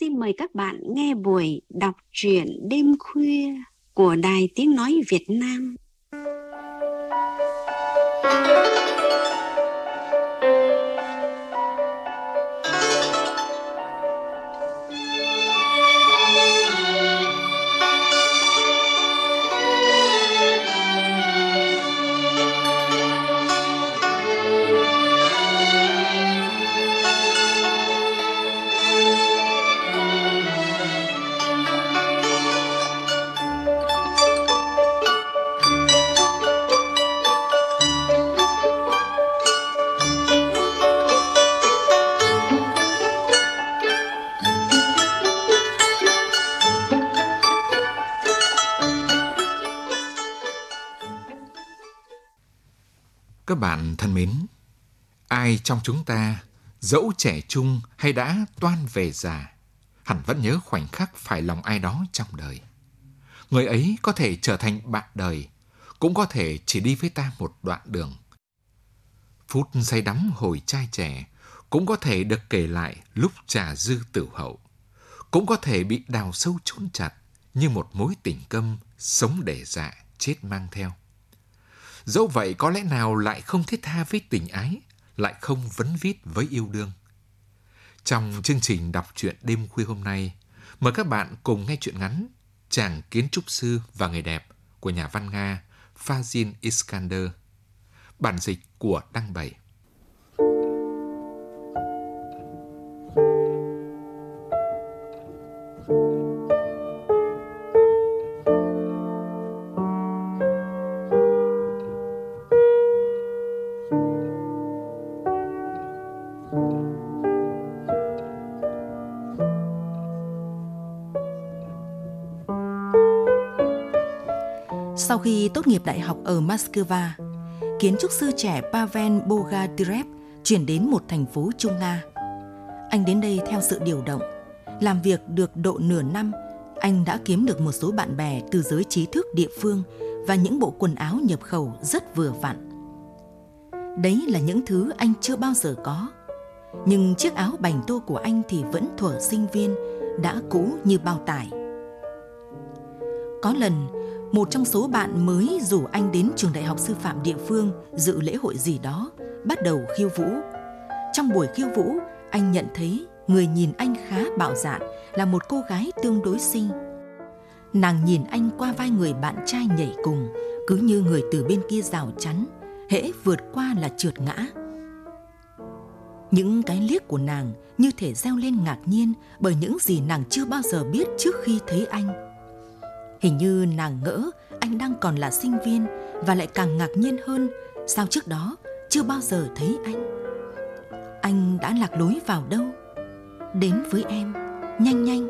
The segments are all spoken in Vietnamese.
xin mời các bạn nghe buổi đọc truyện đêm khuya của Đài Tiếng Nói Việt Nam. Các bạn thân mến, ai trong chúng ta, dẫu trẻ trung hay đã toan về già, hẳn vẫn nhớ khoảnh khắc phải lòng ai đó trong đời. Người ấy có thể trở thành bạn đời, cũng có thể chỉ đi với ta một đoạn đường. Phút say đắm hồi trai trẻ cũng có thể được kể lại lúc trà dư tử hậu, cũng có thể bị đào sâu chôn chặt như một mối tình câm sống để dạ chết mang theo. Dẫu vậy có lẽ nào lại không thiết tha với tình ái, lại không vấn vít với yêu đương. Trong chương trình đọc truyện đêm khuya hôm nay, mời các bạn cùng nghe truyện ngắn Chàng kiến trúc sư và người đẹp của nhà văn Nga Fazin Iskander. Bản dịch của Đăng Bảy. Sau khi tốt nghiệp đại học ở Moscow, kiến trúc sư trẻ Pavel Bogadirev chuyển đến một thành phố Trung Nga. Anh đến đây theo sự điều động. Làm việc được độ nửa năm, anh đã kiếm được một số bạn bè từ giới trí thức địa phương và những bộ quần áo nhập khẩu rất vừa vặn. Đấy là những thứ anh chưa bao giờ có. Nhưng chiếc áo bành tô của anh thì vẫn thuở sinh viên, đã cũ như bao tải. Có lần, một trong số bạn mới rủ anh đến trường đại học sư phạm địa phương dự lễ hội gì đó, bắt đầu khiêu vũ. Trong buổi khiêu vũ, anh nhận thấy người nhìn anh khá bạo dạn là một cô gái tương đối xinh. Nàng nhìn anh qua vai người bạn trai nhảy cùng, cứ như người từ bên kia rào chắn, hễ vượt qua là trượt ngã. Những cái liếc của nàng như thể reo lên ngạc nhiên bởi những gì nàng chưa bao giờ biết trước khi thấy anh Hình như nàng ngỡ anh đang còn là sinh viên và lại càng ngạc nhiên hơn sao trước đó chưa bao giờ thấy anh. Anh đã lạc lối vào đâu? Đến với em, nhanh nhanh.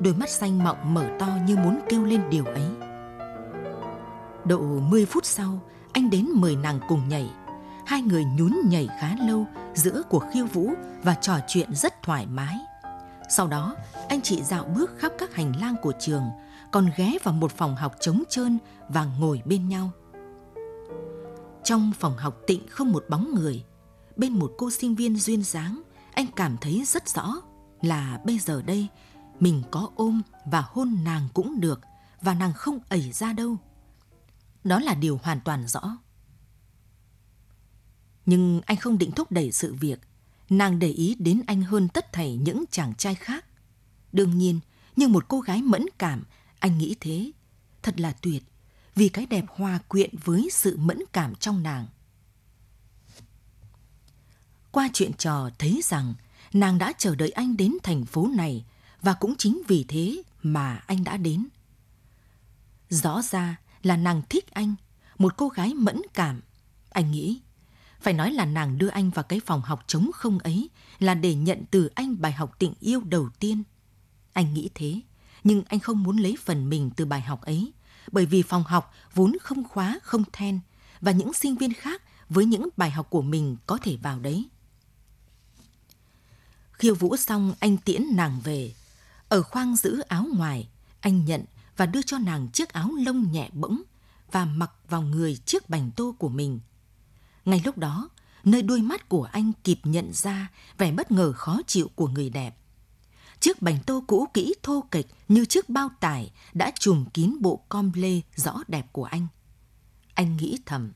Đôi mắt xanh mọng mở to như muốn kêu lên điều ấy. Độ 10 phút sau, anh đến mời nàng cùng nhảy. Hai người nhún nhảy khá lâu giữa cuộc khiêu vũ và trò chuyện rất thoải mái. Sau đó, anh chị dạo bước khắp các hành lang của trường, còn ghé vào một phòng học trống trơn và ngồi bên nhau. Trong phòng học tịnh không một bóng người, bên một cô sinh viên duyên dáng, anh cảm thấy rất rõ là bây giờ đây mình có ôm và hôn nàng cũng được và nàng không ẩy ra đâu. Đó là điều hoàn toàn rõ. Nhưng anh không định thúc đẩy sự việc, nàng để ý đến anh hơn tất thảy những chàng trai khác. Đương nhiên, như một cô gái mẫn cảm anh nghĩ thế, thật là tuyệt, vì cái đẹp hòa quyện với sự mẫn cảm trong nàng. Qua chuyện trò thấy rằng nàng đã chờ đợi anh đến thành phố này và cũng chính vì thế mà anh đã đến. Rõ ra là nàng thích anh, một cô gái mẫn cảm. Anh nghĩ, phải nói là nàng đưa anh vào cái phòng học trống không ấy là để nhận từ anh bài học tình yêu đầu tiên. Anh nghĩ thế nhưng anh không muốn lấy phần mình từ bài học ấy, bởi vì phòng học vốn không khóa, không then, và những sinh viên khác với những bài học của mình có thể vào đấy. Khiêu vũ xong anh tiễn nàng về. Ở khoang giữ áo ngoài, anh nhận và đưa cho nàng chiếc áo lông nhẹ bỗng và mặc vào người chiếc bành tô của mình. Ngay lúc đó, nơi đôi mắt của anh kịp nhận ra vẻ bất ngờ khó chịu của người đẹp Chiếc bánh tô cũ kỹ thô kệch như chiếc bao tải đã trùm kín bộ com lê rõ đẹp của anh. Anh nghĩ thầm,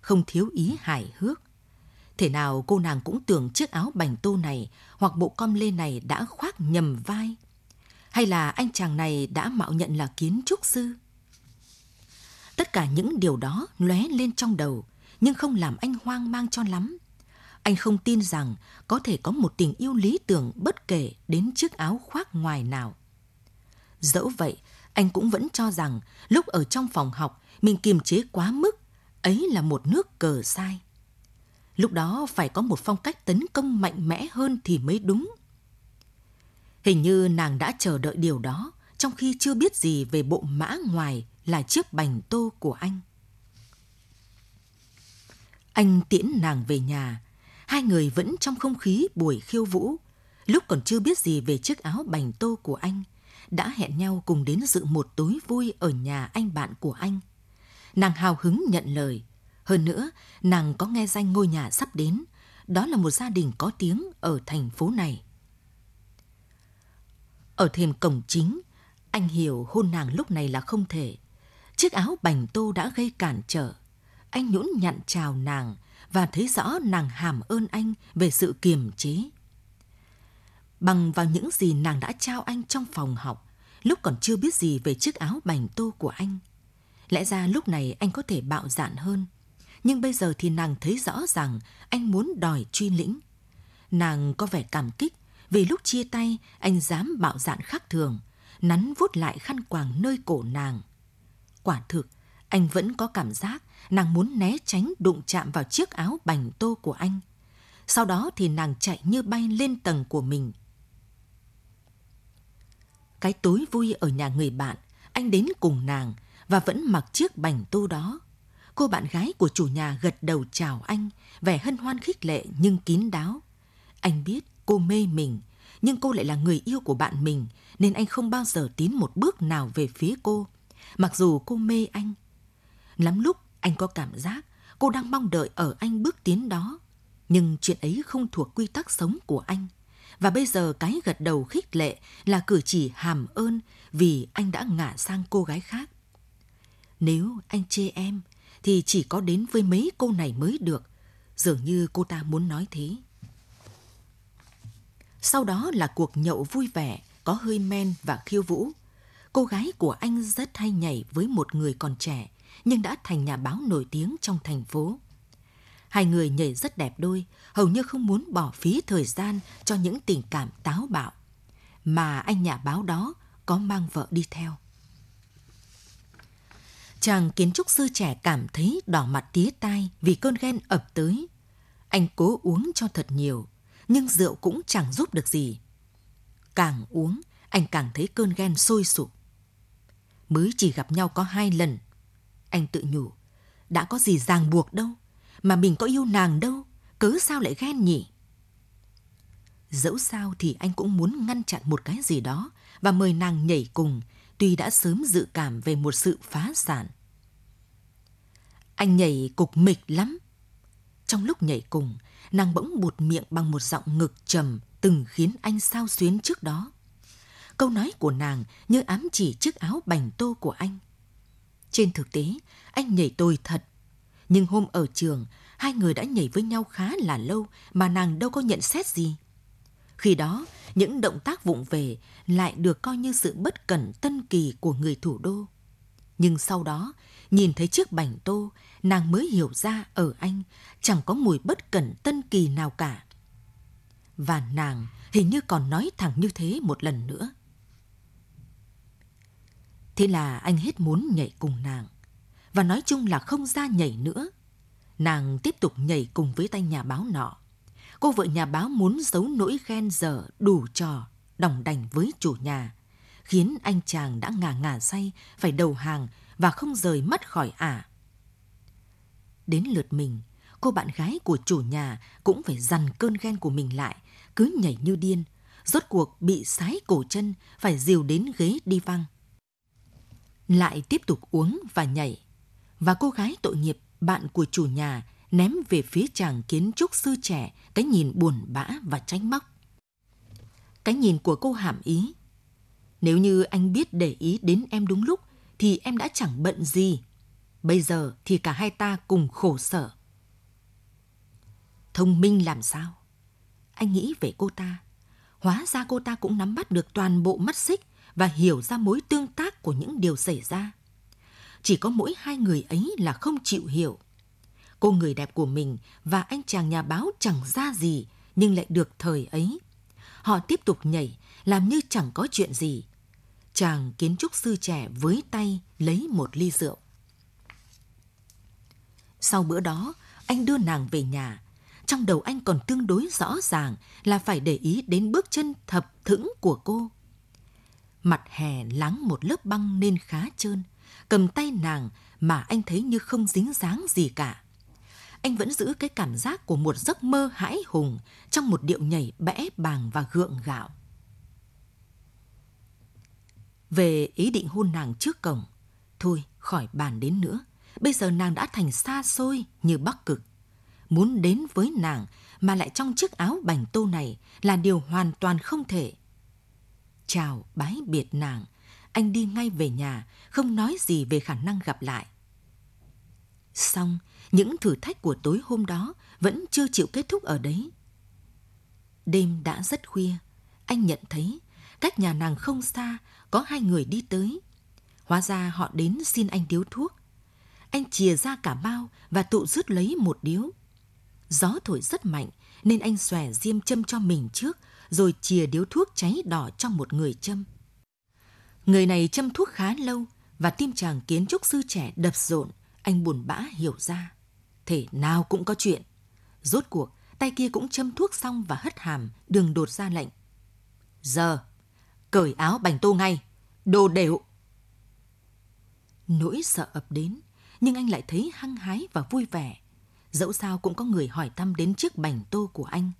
không thiếu ý hài hước. thế nào cô nàng cũng tưởng chiếc áo bành tô này hoặc bộ com lê này đã khoác nhầm vai. Hay là anh chàng này đã mạo nhận là kiến trúc sư? Tất cả những điều đó lóe lên trong đầu, nhưng không làm anh hoang mang cho lắm. Anh không tin rằng có thể có một tình yêu lý tưởng bất kể đến chiếc áo khoác ngoài nào. Dẫu vậy, anh cũng vẫn cho rằng lúc ở trong phòng học mình kiềm chế quá mức, ấy là một nước cờ sai. Lúc đó phải có một phong cách tấn công mạnh mẽ hơn thì mới đúng. Hình như nàng đã chờ đợi điều đó trong khi chưa biết gì về bộ mã ngoài là chiếc bành tô của anh. Anh tiễn nàng về nhà, hai người vẫn trong không khí buổi khiêu vũ, lúc còn chưa biết gì về chiếc áo bành tô của anh, đã hẹn nhau cùng đến dự một tối vui ở nhà anh bạn của anh. Nàng hào hứng nhận lời. Hơn nữa, nàng có nghe danh ngôi nhà sắp đến. Đó là một gia đình có tiếng ở thành phố này. Ở thềm cổng chính, anh hiểu hôn nàng lúc này là không thể. Chiếc áo bành tô đã gây cản trở. Anh nhũn nhặn chào nàng và thấy rõ nàng hàm ơn anh về sự kiềm chế. Bằng vào những gì nàng đã trao anh trong phòng học, lúc còn chưa biết gì về chiếc áo bành tô của anh. Lẽ ra lúc này anh có thể bạo dạn hơn, nhưng bây giờ thì nàng thấy rõ rằng anh muốn đòi truy lĩnh. Nàng có vẻ cảm kích vì lúc chia tay anh dám bạo dạn khác thường, nắn vuốt lại khăn quàng nơi cổ nàng. Quả thực, anh vẫn có cảm giác nàng muốn né tránh đụng chạm vào chiếc áo bành tô của anh. Sau đó thì nàng chạy như bay lên tầng của mình. Cái tối vui ở nhà người bạn, anh đến cùng nàng và vẫn mặc chiếc bành tô đó. Cô bạn gái của chủ nhà gật đầu chào anh, vẻ hân hoan khích lệ nhưng kín đáo. Anh biết cô mê mình, nhưng cô lại là người yêu của bạn mình, nên anh không bao giờ tiến một bước nào về phía cô, mặc dù cô mê anh. Lắm lúc anh có cảm giác cô đang mong đợi ở anh bước tiến đó, nhưng chuyện ấy không thuộc quy tắc sống của anh. Và bây giờ cái gật đầu khích lệ là cử chỉ hàm ơn vì anh đã ngả sang cô gái khác. Nếu anh chê em, thì chỉ có đến với mấy cô này mới được. Dường như cô ta muốn nói thế. Sau đó là cuộc nhậu vui vẻ, có hơi men và khiêu vũ. Cô gái của anh rất hay nhảy với một người còn trẻ, nhưng đã thành nhà báo nổi tiếng trong thành phố. Hai người nhảy rất đẹp đôi, hầu như không muốn bỏ phí thời gian cho những tình cảm táo bạo. Mà anh nhà báo đó có mang vợ đi theo. Chàng kiến trúc sư trẻ cảm thấy đỏ mặt tía tai vì cơn ghen ập tới. Anh cố uống cho thật nhiều, nhưng rượu cũng chẳng giúp được gì. Càng uống, anh càng thấy cơn ghen sôi sục. Mới chỉ gặp nhau có hai lần. Anh tự nhủ, đã có gì ràng buộc đâu, mà mình có yêu nàng đâu, cớ sao lại ghen nhỉ? Dẫu sao thì anh cũng muốn ngăn chặn một cái gì đó và mời nàng nhảy cùng, tuy đã sớm dự cảm về một sự phá sản. Anh nhảy cục mịch lắm. Trong lúc nhảy cùng, nàng bỗng bụt miệng bằng một giọng ngực trầm từng khiến anh sao xuyến trước đó. Câu nói của nàng như ám chỉ chiếc áo bành tô của anh. Trên thực tế, anh nhảy tôi thật. Nhưng hôm ở trường, hai người đã nhảy với nhau khá là lâu mà nàng đâu có nhận xét gì. Khi đó, những động tác vụng về lại được coi như sự bất cẩn tân kỳ của người thủ đô. Nhưng sau đó, nhìn thấy chiếc bảnh tô, nàng mới hiểu ra ở anh chẳng có mùi bất cẩn tân kỳ nào cả. Và nàng hình như còn nói thẳng như thế một lần nữa. Thế là anh hết muốn nhảy cùng nàng. Và nói chung là không ra nhảy nữa. Nàng tiếp tục nhảy cùng với tay nhà báo nọ. Cô vợ nhà báo muốn giấu nỗi ghen dở đủ trò, đồng đành với chủ nhà, khiến anh chàng đã ngà ngà say phải đầu hàng và không rời mắt khỏi ả. Đến lượt mình, cô bạn gái của chủ nhà cũng phải dằn cơn ghen của mình lại, cứ nhảy như điên, rốt cuộc bị sái cổ chân phải dìu đến ghế đi văng. Lại tiếp tục uống và nhảy. Và cô gái tội nghiệp, bạn của chủ nhà, ném về phía chàng kiến trúc sư trẻ cái nhìn buồn bã và tránh móc. Cái nhìn của cô hàm ý. Nếu như anh biết để ý đến em đúng lúc, thì em đã chẳng bận gì. Bây giờ thì cả hai ta cùng khổ sở. Thông minh làm sao? Anh nghĩ về cô ta. Hóa ra cô ta cũng nắm bắt được toàn bộ mắt xích và hiểu ra mối tương tác của những điều xảy ra. Chỉ có mỗi hai người ấy là không chịu hiểu. Cô người đẹp của mình và anh chàng nhà báo chẳng ra gì nhưng lại được thời ấy. Họ tiếp tục nhảy, làm như chẳng có chuyện gì. Chàng kiến trúc sư trẻ với tay lấy một ly rượu. Sau bữa đó, anh đưa nàng về nhà. Trong đầu anh còn tương đối rõ ràng là phải để ý đến bước chân thập thững của cô. Mặt hè láng một lớp băng nên khá trơn. Cầm tay nàng mà anh thấy như không dính dáng gì cả. Anh vẫn giữ cái cảm giác của một giấc mơ hãi hùng trong một điệu nhảy bẽ bàng và gượng gạo. Về ý định hôn nàng trước cổng, thôi khỏi bàn đến nữa. Bây giờ nàng đã thành xa xôi như bắc cực. Muốn đến với nàng mà lại trong chiếc áo bành tô này là điều hoàn toàn không thể. Chào bái biệt nàng, anh đi ngay về nhà, không nói gì về khả năng gặp lại. Xong, những thử thách của tối hôm đó vẫn chưa chịu kết thúc ở đấy. Đêm đã rất khuya, anh nhận thấy cách nhà nàng không xa có hai người đi tới. Hóa ra họ đến xin anh điếu thuốc. Anh chìa ra cả bao và tụ rứt lấy một điếu. Gió thổi rất mạnh nên anh xòe diêm châm cho mình trước rồi chìa điếu thuốc cháy đỏ cho một người châm. Người này châm thuốc khá lâu và tim chàng kiến trúc sư trẻ đập rộn, anh buồn bã hiểu ra. Thể nào cũng có chuyện. Rốt cuộc, tay kia cũng châm thuốc xong và hất hàm, đường đột ra lệnh. Giờ, cởi áo bành tô ngay, đồ đều. Nỗi sợ ập đến, nhưng anh lại thấy hăng hái và vui vẻ. Dẫu sao cũng có người hỏi thăm đến chiếc bành tô của anh.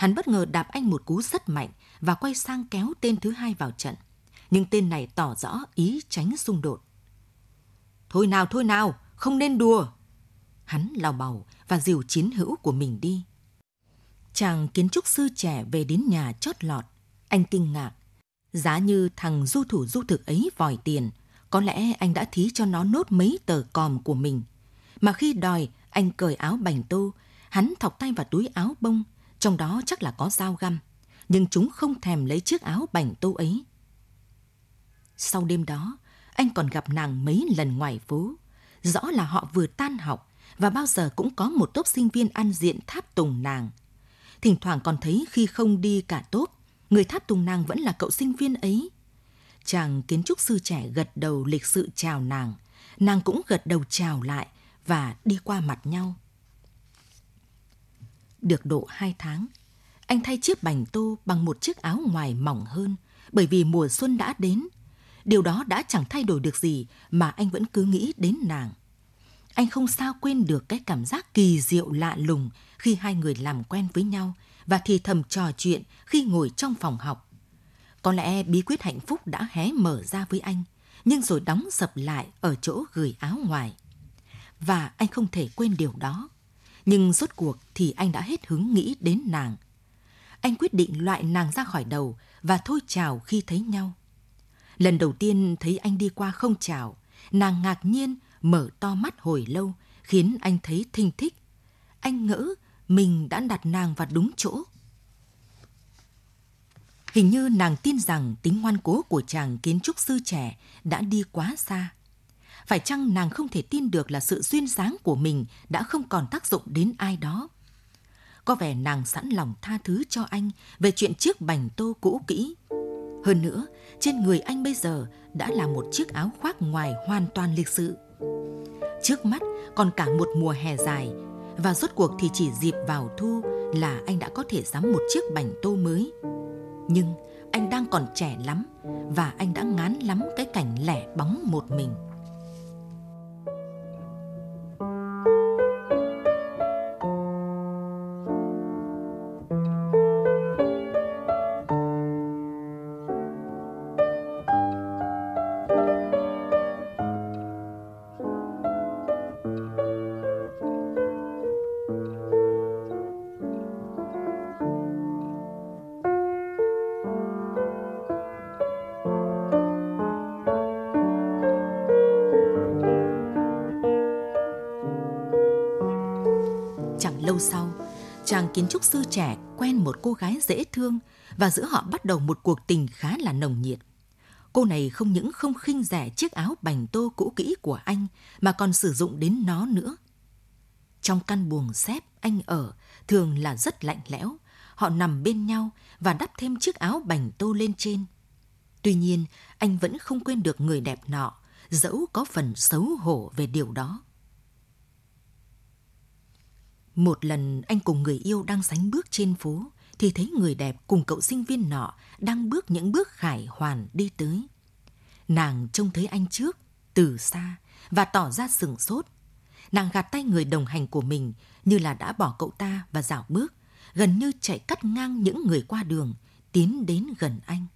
Hắn bất ngờ đạp anh một cú rất mạnh và quay sang kéo tên thứ hai vào trận. Nhưng tên này tỏ rõ ý tránh xung đột. Thôi nào, thôi nào, không nên đùa. Hắn lào bầu và dìu chiến hữu của mình đi. Chàng kiến trúc sư trẻ về đến nhà chót lọt. Anh kinh ngạc. Giá như thằng du thủ du thực ấy vòi tiền, có lẽ anh đã thí cho nó nốt mấy tờ còm của mình. Mà khi đòi, anh cởi áo bành tô, hắn thọc tay vào túi áo bông, trong đó chắc là có dao găm. Nhưng chúng không thèm lấy chiếc áo bành tô ấy. Sau đêm đó, anh còn gặp nàng mấy lần ngoài phố. Rõ là họ vừa tan học và bao giờ cũng có một tốp sinh viên ăn diện tháp tùng nàng. Thỉnh thoảng còn thấy khi không đi cả tốp, người tháp tùng nàng vẫn là cậu sinh viên ấy. Chàng kiến trúc sư trẻ gật đầu lịch sự chào nàng, nàng cũng gật đầu chào lại và đi qua mặt nhau. Được độ hai tháng, anh thay chiếc bành tô bằng một chiếc áo ngoài mỏng hơn bởi vì mùa xuân đã đến. Điều đó đã chẳng thay đổi được gì mà anh vẫn cứ nghĩ đến nàng. Anh không sao quên được cái cảm giác kỳ diệu lạ lùng khi hai người làm quen với nhau và thì thầm trò chuyện khi ngồi trong phòng học. Có lẽ bí quyết hạnh phúc đã hé mở ra với anh, nhưng rồi đóng sập lại ở chỗ gửi áo ngoài. Và anh không thể quên điều đó. Nhưng rốt cuộc thì anh đã hết hứng nghĩ đến nàng. Anh quyết định loại nàng ra khỏi đầu và thôi chào khi thấy nhau. Lần đầu tiên thấy anh đi qua không chào, nàng ngạc nhiên mở to mắt hồi lâu, khiến anh thấy thinh thích. Anh ngỡ mình đã đặt nàng vào đúng chỗ. Hình như nàng tin rằng tính ngoan cố của chàng kiến trúc sư trẻ đã đi quá xa. Phải chăng nàng không thể tin được là sự duyên dáng của mình đã không còn tác dụng đến ai đó? Có vẻ nàng sẵn lòng tha thứ cho anh về chuyện chiếc bành tô cũ kỹ. Hơn nữa, trên người anh bây giờ đã là một chiếc áo khoác ngoài hoàn toàn lịch sự. Trước mắt còn cả một mùa hè dài và rốt cuộc thì chỉ dịp vào thu là anh đã có thể sắm một chiếc bành tô mới. Nhưng anh đang còn trẻ lắm và anh đã ngán lắm cái cảnh lẻ bóng một mình. Trúc sư trẻ quen một cô gái dễ thương và giữa họ bắt đầu một cuộc tình khá là nồng nhiệt. Cô này không những không khinh rẻ chiếc áo bành tô cũ kỹ của anh mà còn sử dụng đến nó nữa. Trong căn buồng xếp anh ở thường là rất lạnh lẽo, họ nằm bên nhau và đắp thêm chiếc áo bành tô lên trên. Tuy nhiên, anh vẫn không quên được người đẹp nọ, dẫu có phần xấu hổ về điều đó. Một lần anh cùng người yêu đang sánh bước trên phố, thì thấy người đẹp cùng cậu sinh viên nọ đang bước những bước khải hoàn đi tới. Nàng trông thấy anh trước, từ xa, và tỏ ra sừng sốt. Nàng gạt tay người đồng hành của mình như là đã bỏ cậu ta và dạo bước, gần như chạy cắt ngang những người qua đường, tiến đến gần anh.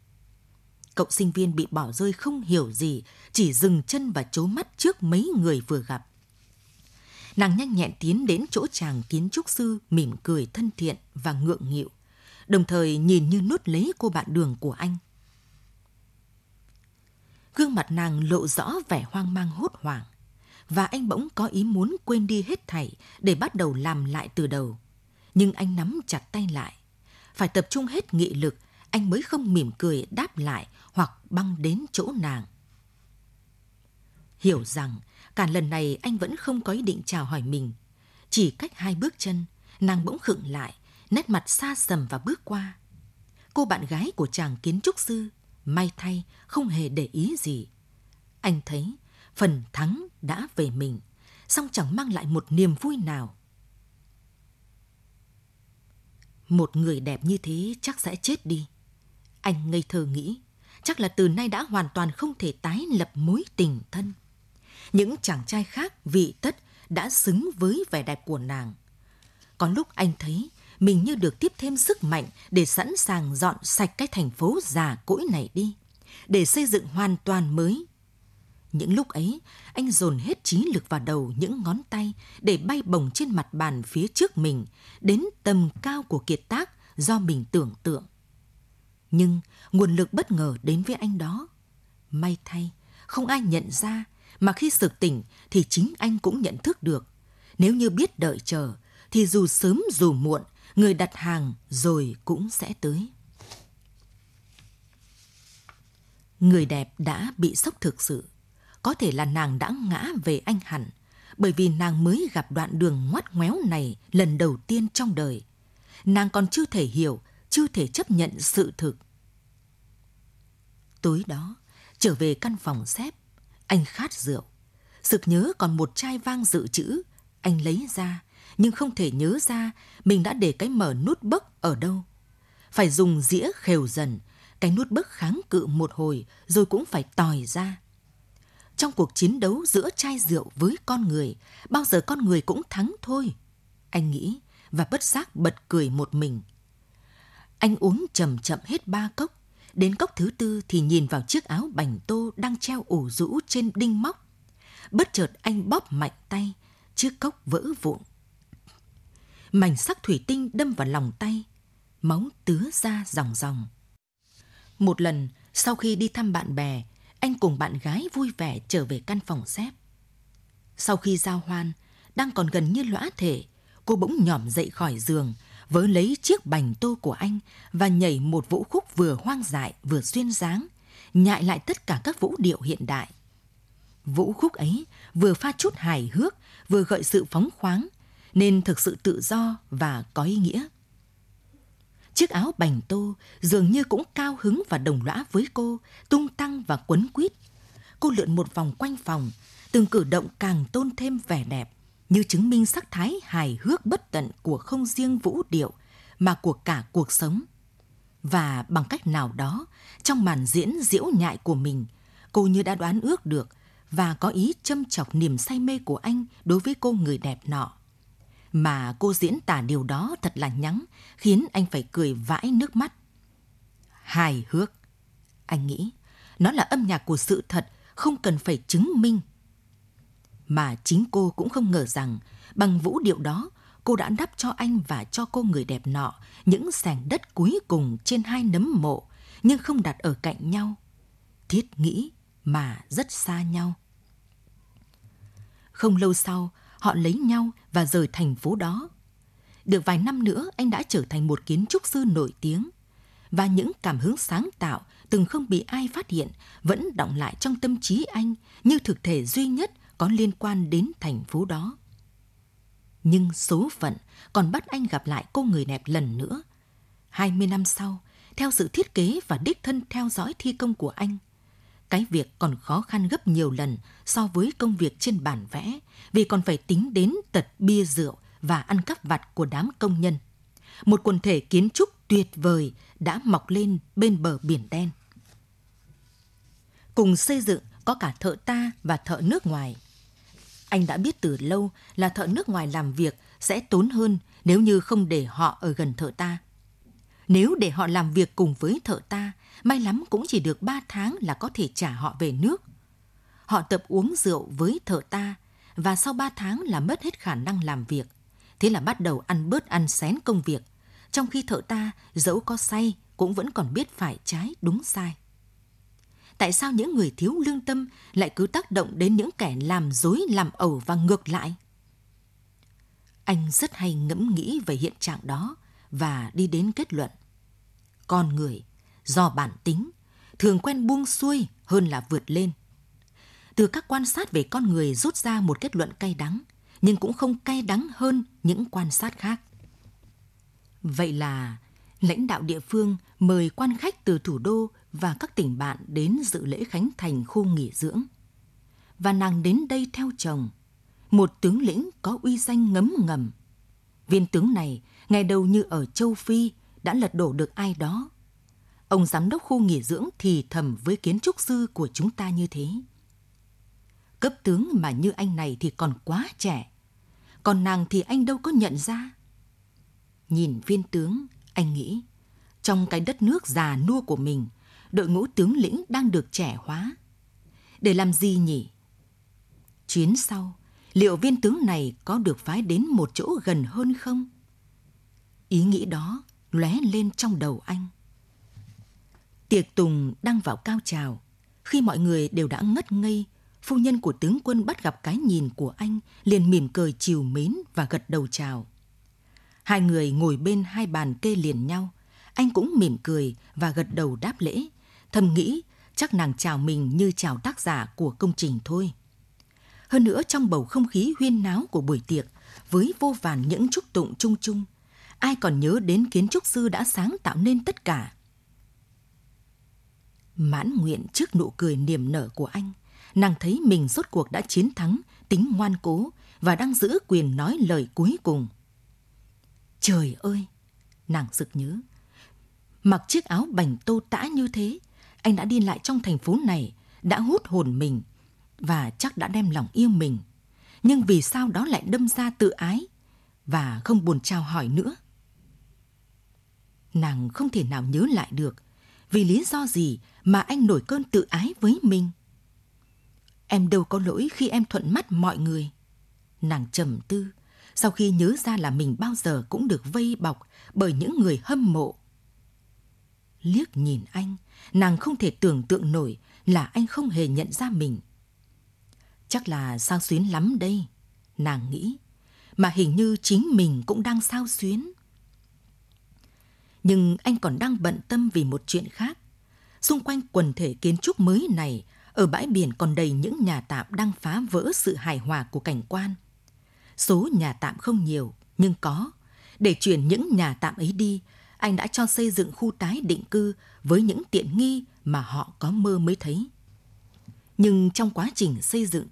Cậu sinh viên bị bỏ rơi không hiểu gì, chỉ dừng chân và chố mắt trước mấy người vừa gặp. Nàng nhanh nhẹn tiến đến chỗ chàng kiến trúc sư mỉm cười thân thiện và ngượng nghịu, đồng thời nhìn như nuốt lấy cô bạn đường của anh. Gương mặt nàng lộ rõ vẻ hoang mang hốt hoảng, và anh bỗng có ý muốn quên đi hết thảy để bắt đầu làm lại từ đầu. Nhưng anh nắm chặt tay lại. Phải tập trung hết nghị lực, anh mới không mỉm cười đáp lại hoặc băng đến chỗ nàng. Hiểu rằng cả lần này anh vẫn không có ý định chào hỏi mình. Chỉ cách hai bước chân, nàng bỗng khựng lại, nét mặt xa sầm và bước qua. Cô bạn gái của chàng kiến trúc sư, may thay, không hề để ý gì. Anh thấy phần thắng đã về mình, song chẳng mang lại một niềm vui nào. Một người đẹp như thế chắc sẽ chết đi. Anh ngây thơ nghĩ, chắc là từ nay đã hoàn toàn không thể tái lập mối tình thân. Những chàng trai khác vị tất đã xứng với vẻ đẹp của nàng. Có lúc anh thấy mình như được tiếp thêm sức mạnh để sẵn sàng dọn sạch cái thành phố già cỗi này đi, để xây dựng hoàn toàn mới. Những lúc ấy, anh dồn hết trí lực vào đầu những ngón tay để bay bổng trên mặt bàn phía trước mình, đến tầm cao của kiệt tác do mình tưởng tượng. Nhưng nguồn lực bất ngờ đến với anh đó. May thay, không ai nhận ra, mà khi sực tỉnh thì chính anh cũng nhận thức được. Nếu như biết đợi chờ, thì dù sớm dù muộn, người đặt hàng rồi cũng sẽ tới. Người đẹp đã bị sốc thực sự. Có thể là nàng đã ngã về anh hẳn, bởi vì nàng mới gặp đoạn đường ngoắt ngoéo này lần đầu tiên trong đời. Nàng còn chưa thể hiểu, chưa thể chấp nhận sự thực. Tối đó, trở về căn phòng xếp, anh khát rượu. Sực nhớ còn một chai vang dự trữ, anh lấy ra, nhưng không thể nhớ ra mình đã để cái mở nút bấc ở đâu. Phải dùng dĩa khều dần, cái nút bấc kháng cự một hồi rồi cũng phải tòi ra. Trong cuộc chiến đấu giữa chai rượu với con người, bao giờ con người cũng thắng thôi. Anh nghĩ và bất giác bật cười một mình. Anh uống chậm chậm hết ba cốc, đến cốc thứ tư thì nhìn vào chiếc áo bành tô đang treo ủ rũ trên đinh móc. Bất chợt anh bóp mạnh tay, chiếc cốc vỡ vụn mảnh sắc thủy tinh đâm vào lòng tay, máu tứa ra ròng ròng. Một lần, sau khi đi thăm bạn bè, anh cùng bạn gái vui vẻ trở về căn phòng xếp. Sau khi giao hoan, đang còn gần như lõa thể, cô bỗng nhỏm dậy khỏi giường, vớ lấy chiếc bành tô của anh và nhảy một vũ khúc vừa hoang dại vừa xuyên dáng, nhại lại tất cả các vũ điệu hiện đại. Vũ khúc ấy vừa pha chút hài hước, vừa gợi sự phóng khoáng, nên thực sự tự do và có ý nghĩa. Chiếc áo bành tô dường như cũng cao hứng và đồng lõa với cô, tung tăng và quấn quýt. Cô lượn một vòng quanh phòng, từng cử động càng tôn thêm vẻ đẹp, như chứng minh sắc thái hài hước bất tận của không riêng vũ điệu, mà của cả cuộc sống. Và bằng cách nào đó, trong màn diễn diễu nhại của mình, cô như đã đoán ước được và có ý châm chọc niềm say mê của anh đối với cô người đẹp nọ mà cô diễn tả điều đó thật là nhắng, khiến anh phải cười vãi nước mắt. Hài hước. Anh nghĩ, nó là âm nhạc của sự thật, không cần phải chứng minh. Mà chính cô cũng không ngờ rằng, bằng vũ điệu đó, cô đã đắp cho anh và cho cô người đẹp nọ những sảnh đất cuối cùng trên hai nấm mộ, nhưng không đặt ở cạnh nhau. Thiết nghĩ mà rất xa nhau. Không lâu sau, họ lấy nhau và rời thành phố đó. được vài năm nữa anh đã trở thành một kiến trúc sư nổi tiếng và những cảm hứng sáng tạo từng không bị ai phát hiện vẫn động lại trong tâm trí anh như thực thể duy nhất có liên quan đến thành phố đó. Nhưng số phận còn bắt anh gặp lại cô người đẹp lần nữa. 20 năm sau, theo sự thiết kế và đích thân theo dõi thi công của anh, cái việc còn khó khăn gấp nhiều lần so với công việc trên bản vẽ vì còn phải tính đến tật bia rượu và ăn cắp vặt của đám công nhân. Một quần thể kiến trúc tuyệt vời đã mọc lên bên bờ biển đen. Cùng xây dựng có cả thợ ta và thợ nước ngoài. Anh đã biết từ lâu là thợ nước ngoài làm việc sẽ tốn hơn nếu như không để họ ở gần thợ ta. Nếu để họ làm việc cùng với thợ ta, may lắm cũng chỉ được 3 tháng là có thể trả họ về nước. Họ tập uống rượu với thợ ta và sau 3 tháng là mất hết khả năng làm việc. Thế là bắt đầu ăn bớt ăn xén công việc, trong khi thợ ta dẫu có say cũng vẫn còn biết phải trái đúng sai. Tại sao những người thiếu lương tâm lại cứ tác động đến những kẻ làm dối làm ẩu và ngược lại? Anh rất hay ngẫm nghĩ về hiện trạng đó và đi đến kết luận. Con người, do bản tính, thường quen buông xuôi hơn là vượt lên. Từ các quan sát về con người rút ra một kết luận cay đắng, nhưng cũng không cay đắng hơn những quan sát khác. Vậy là lãnh đạo địa phương mời quan khách từ thủ đô và các tỉnh bạn đến dự lễ khánh thành khu nghỉ dưỡng. Và nàng đến đây theo chồng, một tướng lĩnh có uy danh ngấm ngầm. Viên tướng này, ngày đầu như ở châu Phi, đã lật đổ được ai đó. Ông giám đốc khu nghỉ dưỡng thì thầm với kiến trúc sư của chúng ta như thế. Cấp tướng mà như anh này thì còn quá trẻ. Còn nàng thì anh đâu có nhận ra. Nhìn viên tướng, anh nghĩ, trong cái đất nước già nua của mình, đội ngũ tướng lĩnh đang được trẻ hóa. Để làm gì nhỉ? Chuyến sau, liệu viên tướng này có được phái đến một chỗ gần hơn không? Ý nghĩ đó lóe lên trong đầu anh. Tiệc tùng đang vào cao trào. Khi mọi người đều đã ngất ngây, phu nhân của tướng quân bắt gặp cái nhìn của anh, liền mỉm cười chiều mến và gật đầu chào. Hai người ngồi bên hai bàn kê liền nhau. Anh cũng mỉm cười và gật đầu đáp lễ. Thầm nghĩ chắc nàng chào mình như chào tác giả của công trình thôi. Hơn nữa trong bầu không khí huyên náo của buổi tiệc, với vô vàn những chúc tụng chung chung, ai còn nhớ đến kiến trúc sư đã sáng tạo nên tất cả. Mãn nguyện trước nụ cười niềm nở của anh, nàng thấy mình rốt cuộc đã chiến thắng tính ngoan cố và đang giữ quyền nói lời cuối cùng. Trời ơi! Nàng sực nhớ. Mặc chiếc áo bành tô tã như thế, anh đã đi lại trong thành phố này, đã hút hồn mình và chắc đã đem lòng yêu mình. Nhưng vì sao đó lại đâm ra tự ái và không buồn chào hỏi nữa? Nàng không thể nào nhớ lại được vì lý do gì mà anh nổi cơn tự ái với mình. Em đâu có lỗi khi em thuận mắt mọi người. Nàng trầm tư, sau khi nhớ ra là mình bao giờ cũng được vây bọc bởi những người hâm mộ. Liếc nhìn anh, nàng không thể tưởng tượng nổi là anh không hề nhận ra mình. Chắc là sao xuyến lắm đây, nàng nghĩ, mà hình như chính mình cũng đang sao xuyến. Nhưng anh còn đang bận tâm vì một chuyện khác. Xung quanh quần thể kiến trúc mới này, ở bãi biển còn đầy những nhà tạm đang phá vỡ sự hài hòa của cảnh quan. Số nhà tạm không nhiều, nhưng có. Để chuyển những nhà tạm ấy đi, anh đã cho xây dựng khu tái định cư với những tiện nghi mà họ có mơ mới thấy. Nhưng trong quá trình xây dựng,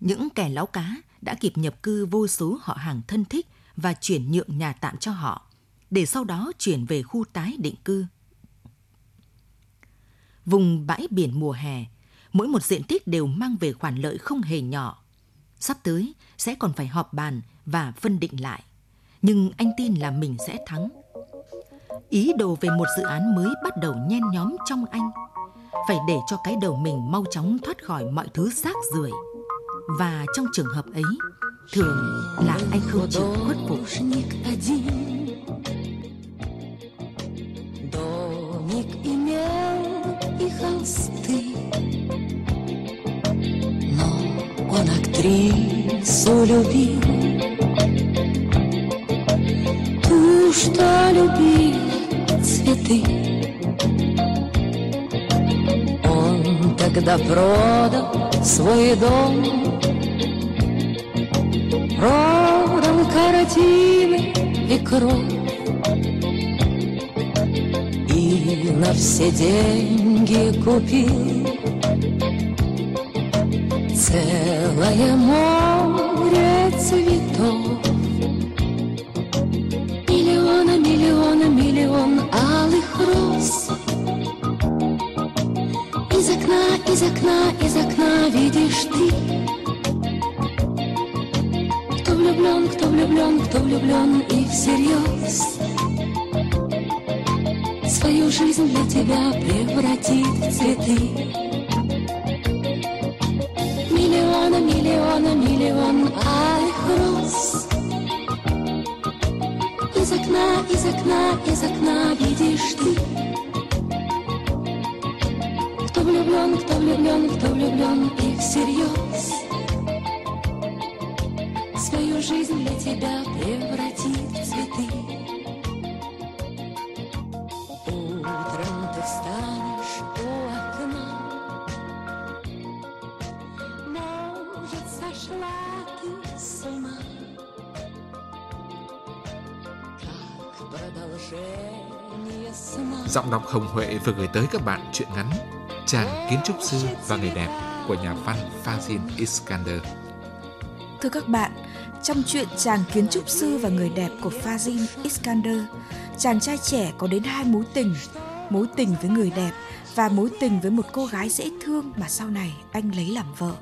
những kẻ láo cá đã kịp nhập cư vô số họ hàng thân thích và chuyển nhượng nhà tạm cho họ, để sau đó chuyển về khu tái định cư. Vùng bãi biển mùa hè, mỗi một diện tích đều mang về khoản lợi không hề nhỏ sắp tới sẽ còn phải họp bàn và phân định lại. Nhưng anh tin là mình sẽ thắng. Ý đồ về một dự án mới bắt đầu nhen nhóm trong anh. Phải để cho cái đầu mình mau chóng thoát khỏi mọi thứ xác rưởi. Và trong trường hợp ấy, thường là anh không chịu khuất phục. Актрису любил полюбила цветы. Он тогда продал свой дом, продал картины и кровь. И на все деньги купил целое море цветов. Миллиона, миллиона, миллион алых роз. Из окна, из окна, из окна видишь ты. Кто влюблен, кто влюблен, кто влюблен и всерьез свою жизнь для тебя превратит в цветы. Из окна, видишь ты. Кто влюблен, кто влюблен, кто влюблен и всерьез. Свою жизнь для тебя превратит в цветы. Giọng đọc Hồng Huệ vừa gửi tới các bạn truyện ngắn Chàng kiến trúc sư và người đẹp của nhà văn Fazil Iskander. Thưa các bạn, trong truyện chàng kiến trúc sư và người đẹp của Fazil Iskander, chàng trai trẻ có đến hai mối tình, mối tình với người đẹp và mối tình với một cô gái dễ thương mà sau này anh lấy làm vợ.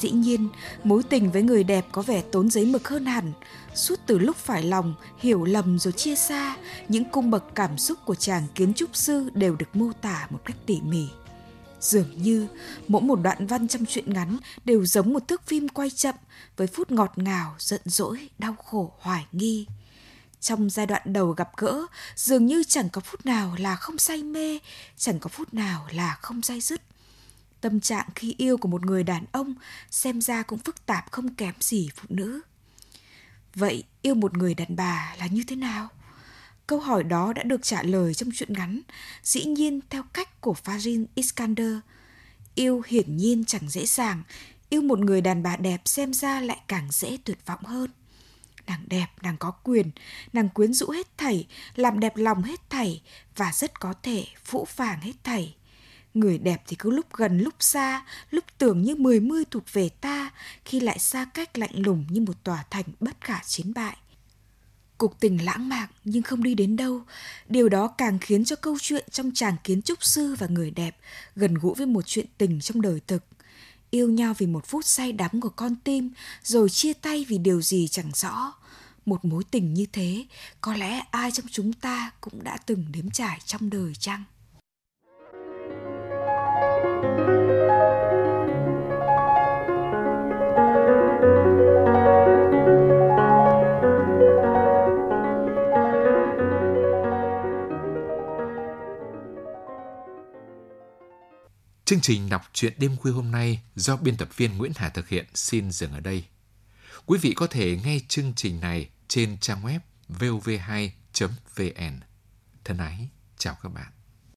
Dĩ nhiên, mối tình với người đẹp có vẻ tốn giấy mực hơn hẳn. Suốt từ lúc phải lòng, hiểu lầm rồi chia xa, những cung bậc cảm xúc của chàng kiến trúc sư đều được mô tả một cách tỉ mỉ. Dường như mỗi một đoạn văn trong truyện ngắn đều giống một thước phim quay chậm với phút ngọt ngào, giận dỗi, đau khổ, hoài nghi. Trong giai đoạn đầu gặp gỡ, dường như chẳng có phút nào là không say mê, chẳng có phút nào là không dai dứt. Tâm trạng khi yêu của một người đàn ông xem ra cũng phức tạp không kém gì phụ nữ. Vậy yêu một người đàn bà là như thế nào? Câu hỏi đó đã được trả lời trong truyện ngắn, dĩ nhiên theo cách của Farin Iskander. Yêu hiển nhiên chẳng dễ dàng, yêu một người đàn bà đẹp xem ra lại càng dễ tuyệt vọng hơn. Nàng đẹp, nàng có quyền, nàng quyến rũ hết thảy, làm đẹp lòng hết thảy và rất có thể phũ phàng hết thảy. Người đẹp thì cứ lúc gần lúc xa, lúc tưởng như mười mươi thuộc về ta, khi lại xa cách lạnh lùng như một tòa thành bất khả chiến bại. Cuộc tình lãng mạn nhưng không đi đến đâu, điều đó càng khiến cho câu chuyện trong chàng kiến trúc sư và người đẹp gần gũi với một chuyện tình trong đời thực. Yêu nhau vì một phút say đắm của con tim, rồi chia tay vì điều gì chẳng rõ. Một mối tình như thế, có lẽ ai trong chúng ta cũng đã từng đếm trải trong đời chăng? Chương trình đọc truyện đêm khuya hôm nay do biên tập viên Nguyễn Hà thực hiện xin dừng ở đây. Quý vị có thể nghe chương trình này trên trang web vov2.vn. Thân ái, chào các bạn.